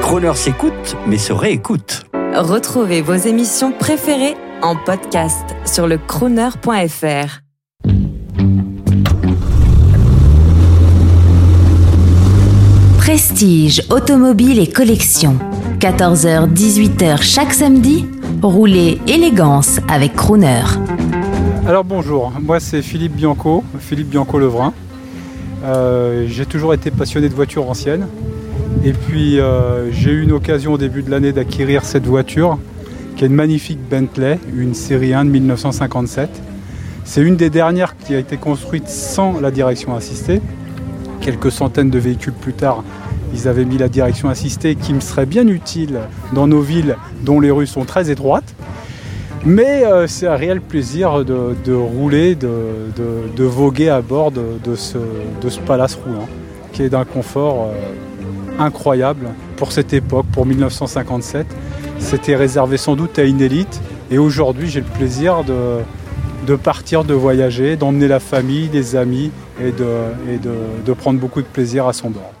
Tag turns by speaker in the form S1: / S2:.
S1: Croner s'écoute, mais se réécoute.
S2: Retrouvez vos émissions préférées en podcast sur le crooner.fr.
S3: Prestige, automobile et collection. 14h-18h chaque samedi, roulez élégance avec Crooner.
S4: Alors bonjour, moi c'est Philippe Bianco, Philippe Bianco-Levrin. Euh, j'ai toujours été passionné de voitures anciennes. Et puis euh, j'ai eu une occasion au début de l'année d'acquérir cette voiture, qui est une magnifique Bentley, une série 1 de 1957. C'est une des dernières qui a été construite sans la direction assistée. Quelques centaines de véhicules plus tard, ils avaient mis la direction assistée qui me serait bien utile dans nos villes dont les rues sont très étroites. Mais euh, c'est un réel plaisir de, rouler, de, voguer à bord de, ce, palace roulant, qui est d'un confort euh, incroyable pour cette époque, pour 1957. C'était réservé sans doute à une élite. Et aujourd'hui, j'ai le plaisir de, partir, de voyager, d'emmener la famille, les amis et, de, prendre beaucoup de plaisir à son bord.